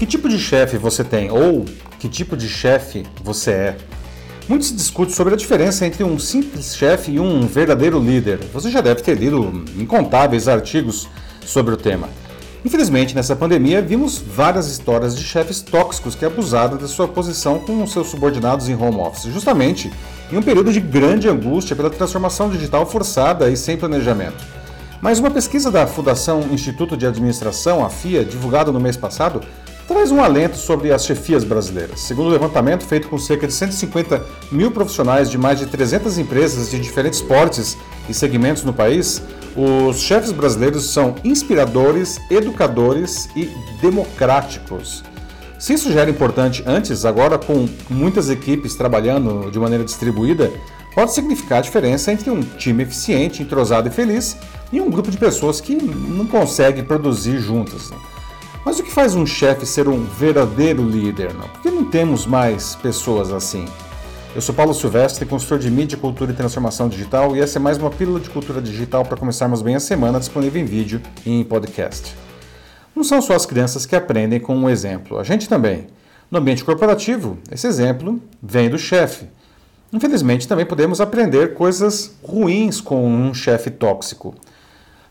Que tipo de chefe você tem ou que tipo de chefe você é? Muito se discute sobre a diferença entre um simples chefe e um verdadeiro líder. Você já deve ter lido incontáveis artigos sobre o tema. Infelizmente, nessa pandemia, vimos várias histórias de chefes tóxicos que abusaram da sua posição com seus subordinados em home office, justamente em um período de grande angústia pela transformação digital forçada e sem planejamento. Mas uma pesquisa da Fundação Instituto de Administração, a FIA, divulgada no mês passado, traz um alento sobre as chefias brasileiras. Segundo o levantamento feito com cerca de 150 mil profissionais de mais de 300 empresas de diferentes portes e segmentos no país, os chefes brasileiros são inspiradores, educadores e democráticos. Se isso já era importante antes, agora com muitas equipes trabalhando de maneira distribuída, pode significar a diferença entre um time eficiente, entrosado e feliz e um grupo de pessoas que não consegue produzir juntas. Mas o que faz um chefe ser um verdadeiro líder? Não? Por que não temos mais pessoas assim? Eu sou Paulo Silvestre, consultor de mídia, cultura e transformação digital, e essa é mais uma pílula de cultura digital para começarmos bem a semana, disponível em vídeo e em podcast. Não são só as crianças que aprendem com um exemplo, a gente também. No ambiente corporativo, esse exemplo vem do chefe. Infelizmente, também podemos aprender coisas ruins com um chefe tóxico.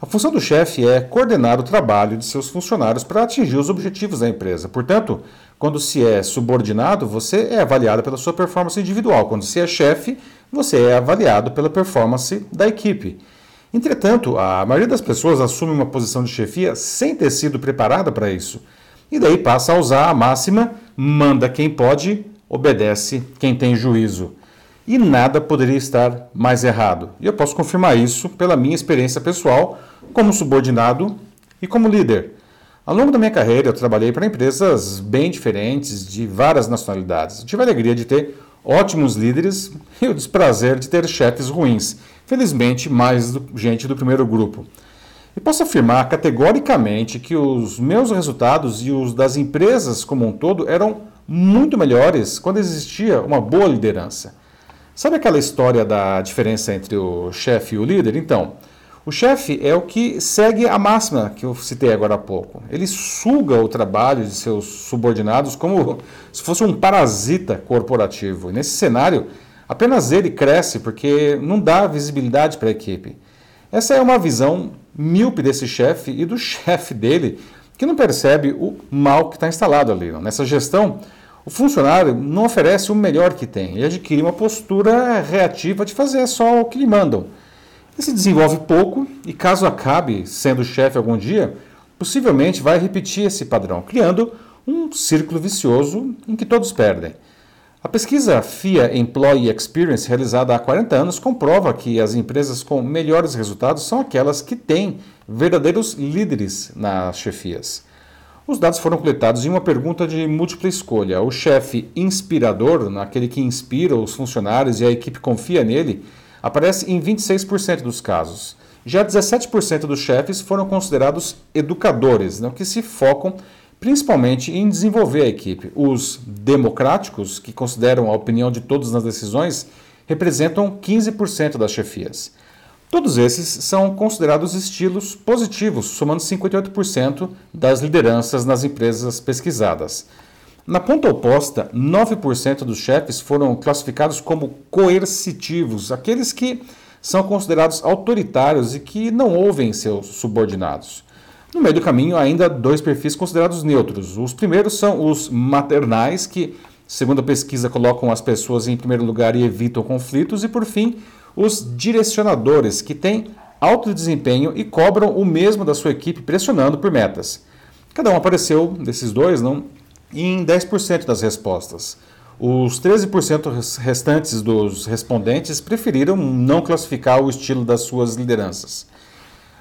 A função do chefe é coordenar o trabalho de seus funcionários para atingir os objetivos da empresa. Portanto, quando se é subordinado, você é avaliado pela sua performance individual. Quando se é chefe, você é avaliado pela performance da equipe. Entretanto, a maioria das pessoas assume uma posição de chefia sem ter sido preparada para isso. E daí passa a usar a máxima: manda quem pode, obedece quem tem juízo e nada poderia estar mais errado. E eu posso confirmar isso pela minha experiência pessoal como subordinado e como líder. Ao longo da minha carreira, eu trabalhei para empresas bem diferentes, de várias nacionalidades. Eu tive a alegria de ter ótimos líderes e o desprazer de ter chefes ruins. Felizmente, mais do, gente do primeiro grupo. E posso afirmar categoricamente que os meus resultados e os das empresas como um todo eram muito melhores quando existia uma boa liderança. Sabe aquela história da diferença entre o chefe e o líder? Então, o chefe é o que segue a máxima que eu citei agora há pouco. Ele suga o trabalho de seus subordinados como se fosse um parasita corporativo. E nesse cenário, apenas ele cresce porque não dá visibilidade para a equipe. Essa é uma visão míope desse chefe e do chefe dele, que não percebe o mal que está instalado ali. Nessa gestão, o funcionário não oferece o melhor que tem, ele adquire uma postura reativa de fazer só o que lhe mandam. Ele se desenvolve pouco e, caso acabe sendo chefe algum dia, possivelmente vai repetir esse padrão, criando um círculo vicioso em que todos perdem. A pesquisa FIA Employee Experience, realizada há 40 anos, comprova que as empresas com melhores resultados são aquelas que têm verdadeiros líderes nas chefias. Os dados foram coletados em uma pergunta de múltipla escolha. O chefe inspirador, aquele que inspira os funcionários e a equipe confia nele, aparece em 26% dos casos. Já 17% dos chefes foram considerados educadores, né, que se focam principalmente em desenvolver a equipe. Os democráticos, que consideram a opinião de todos nas decisões, representam 15% das chefias. Todos esses são considerados estilos positivos, somando 58% das lideranças nas empresas pesquisadas. Na ponta oposta, 9% dos chefes foram classificados como coercitivos, aqueles que são considerados autoritários e que não ouvem seus subordinados. No meio do caminho, ainda dois perfis considerados neutros. Os primeiros são os maternais, que, segundo a pesquisa, colocam as pessoas em primeiro lugar e evitam conflitos, e por fim, os direcionadores, que têm alto desempenho e cobram o mesmo da sua equipe, pressionando por metas. Cada um apareceu desses dois não, em 10% das respostas. Os 13% restantes dos respondentes preferiram não classificar o estilo das suas lideranças.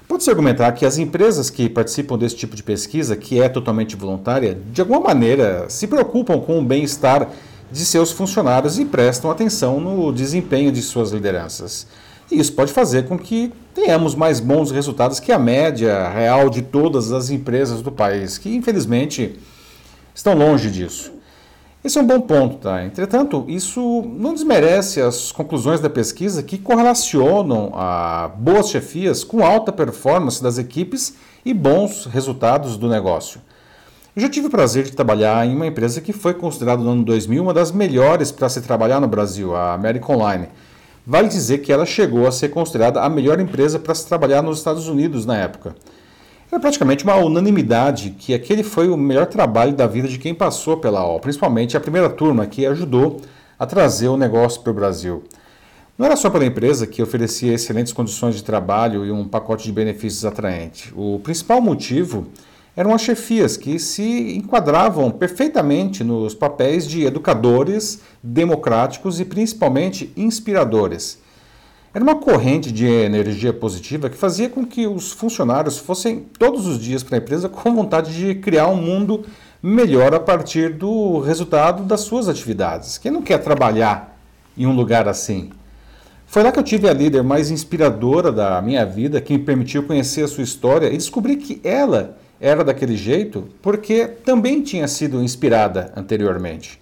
Pode-se argumentar que as empresas que participam desse tipo de pesquisa, que é totalmente voluntária, de alguma maneira se preocupam com o bem-estar de seus funcionários e prestam atenção no desempenho de suas lideranças. E isso pode fazer com que tenhamos mais bons resultados que a média real de todas as empresas do país, que infelizmente estão longe disso. Esse é um bom ponto, tá? Entretanto, isso não desmerece as conclusões da pesquisa que correlacionam a boas chefias com alta performance das equipes e bons resultados do negócio. Eu já tive o prazer de trabalhar em uma empresa que foi considerada no ano 2000 uma das melhores para se trabalhar no Brasil, a American Online. Vale dizer que ela chegou a ser considerada a melhor empresa para se trabalhar nos Estados Unidos na época. Era praticamente uma unanimidade que aquele foi o melhor trabalho da vida de quem passou pela OL, principalmente a primeira turma que ajudou a trazer o negócio para o Brasil. Não era só pela empresa que oferecia excelentes condições de trabalho e um pacote de benefícios atraente. O principal motivo eram as chefias que se enquadravam perfeitamente nos papéis de educadores, democráticos e principalmente inspiradores. Era uma corrente de energia positiva que fazia com que os funcionários fossem todos os dias para a empresa com vontade de criar um mundo melhor a partir do resultado das suas atividades. Quem não quer trabalhar em um lugar assim? Foi lá que eu tive a líder mais inspiradora da minha vida, que me permitiu conhecer a sua história e descobrir que ela era daquele jeito porque também tinha sido inspirada anteriormente.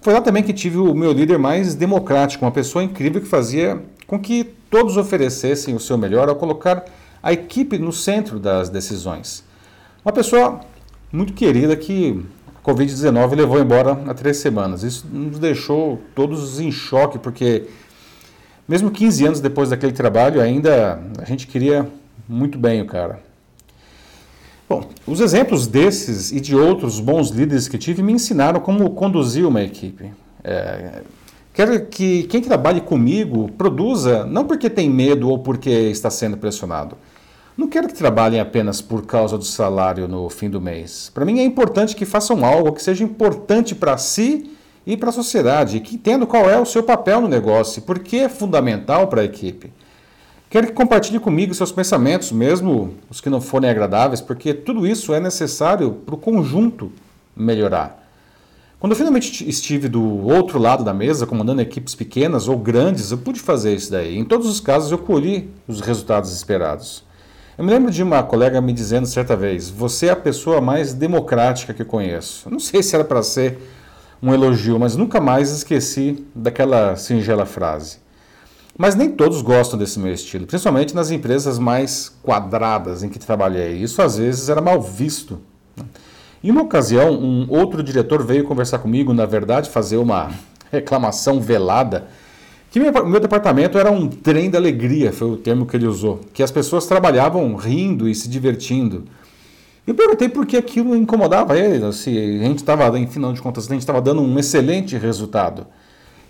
Foi lá também que tive o meu líder mais democrático, uma pessoa incrível que fazia com que todos oferecessem o seu melhor ao colocar a equipe no centro das decisões. Uma pessoa muito querida que a Covid-19 levou embora há três semanas. Isso nos deixou todos em choque, porque mesmo 15 anos depois daquele trabalho, ainda a gente queria muito bem o cara. Bom, os exemplos desses e de outros bons líderes que tive me ensinaram como conduzir uma equipe. É, quero que quem trabalhe comigo produza não porque tem medo ou porque está sendo pressionado. Não quero que trabalhem apenas por causa do salário no fim do mês. Para mim é importante que façam algo que seja importante para si e para a sociedade, que entendam qual é o seu papel no negócio e por que é fundamental para a equipe. Quero que compartilhe comigo seus pensamentos, mesmo os que não forem agradáveis, porque tudo isso é necessário para o conjunto melhorar. Quando eu finalmente estive do outro lado da mesa, comandando equipes pequenas ou grandes, eu pude fazer isso daí. Em todos os casos, eu colhi os resultados esperados. Eu me lembro de uma colega me dizendo certa vez: Você é a pessoa mais democrática que eu conheço. não sei se era para ser um elogio, mas nunca mais esqueci daquela singela frase. Mas nem todos gostam desse meu estilo, principalmente nas empresas mais quadradas em que trabalhei. Isso às vezes era mal visto. Em uma ocasião, um outro diretor veio conversar comigo, na verdade, fazer uma reclamação velada, que meu, departamento era um trem da alegria, foi o termo que ele usou, que as pessoas trabalhavam rindo e se divertindo. Eu perguntei por que aquilo incomodava ele, se a gente estava, em final de contas, a gente estava dando um excelente resultado.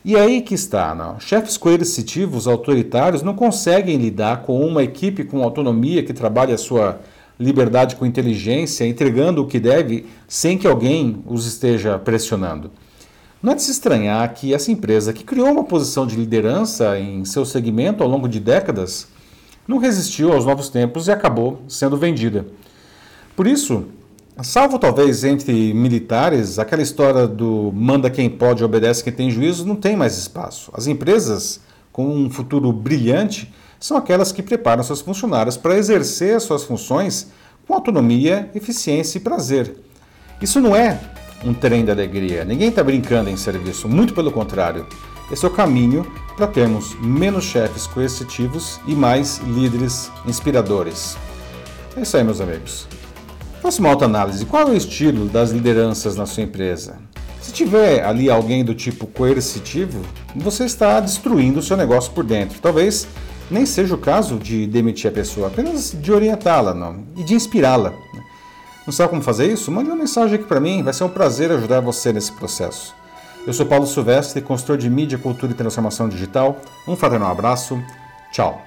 E aí que está, não? chefes coercitivos, autoritários, não conseguem lidar com uma equipe com autonomia que trabalha a sua liberdade com inteligência, entregando o que deve sem que alguém os esteja pressionando. Não é de se estranhar que essa empresa, que criou uma posição de liderança em seu segmento ao longo de décadas, não resistiu aos novos tempos e acabou sendo vendida. Por isso, Salvo talvez entre militares, aquela história do manda quem pode, obedece quem tem juízo, não tem mais espaço. As empresas com um futuro brilhante são aquelas que preparam seus funcionários para exercer suas funções com autonomia, eficiência e prazer. Isso não é um trem da alegria. Ninguém está brincando em serviço, muito pelo contrário. Esse é o caminho para termos menos chefes coercitivos e mais líderes inspiradores. É isso aí, meus amigos. Uma autoanálise. Qual é o estilo das lideranças na sua empresa? Se tiver ali alguém do tipo coercitivo, você está destruindo o seu negócio por dentro. Talvez nem seja o caso de demitir a pessoa, apenas de orientá-la e de inspirá-la. Não sabe como fazer isso? Mande uma mensagem aqui para mim, vai ser um prazer ajudar você nesse processo. Eu sou Paulo Silvestre, consultor de mídia, cultura e transformação digital. Um fraternal abraço. Tchau.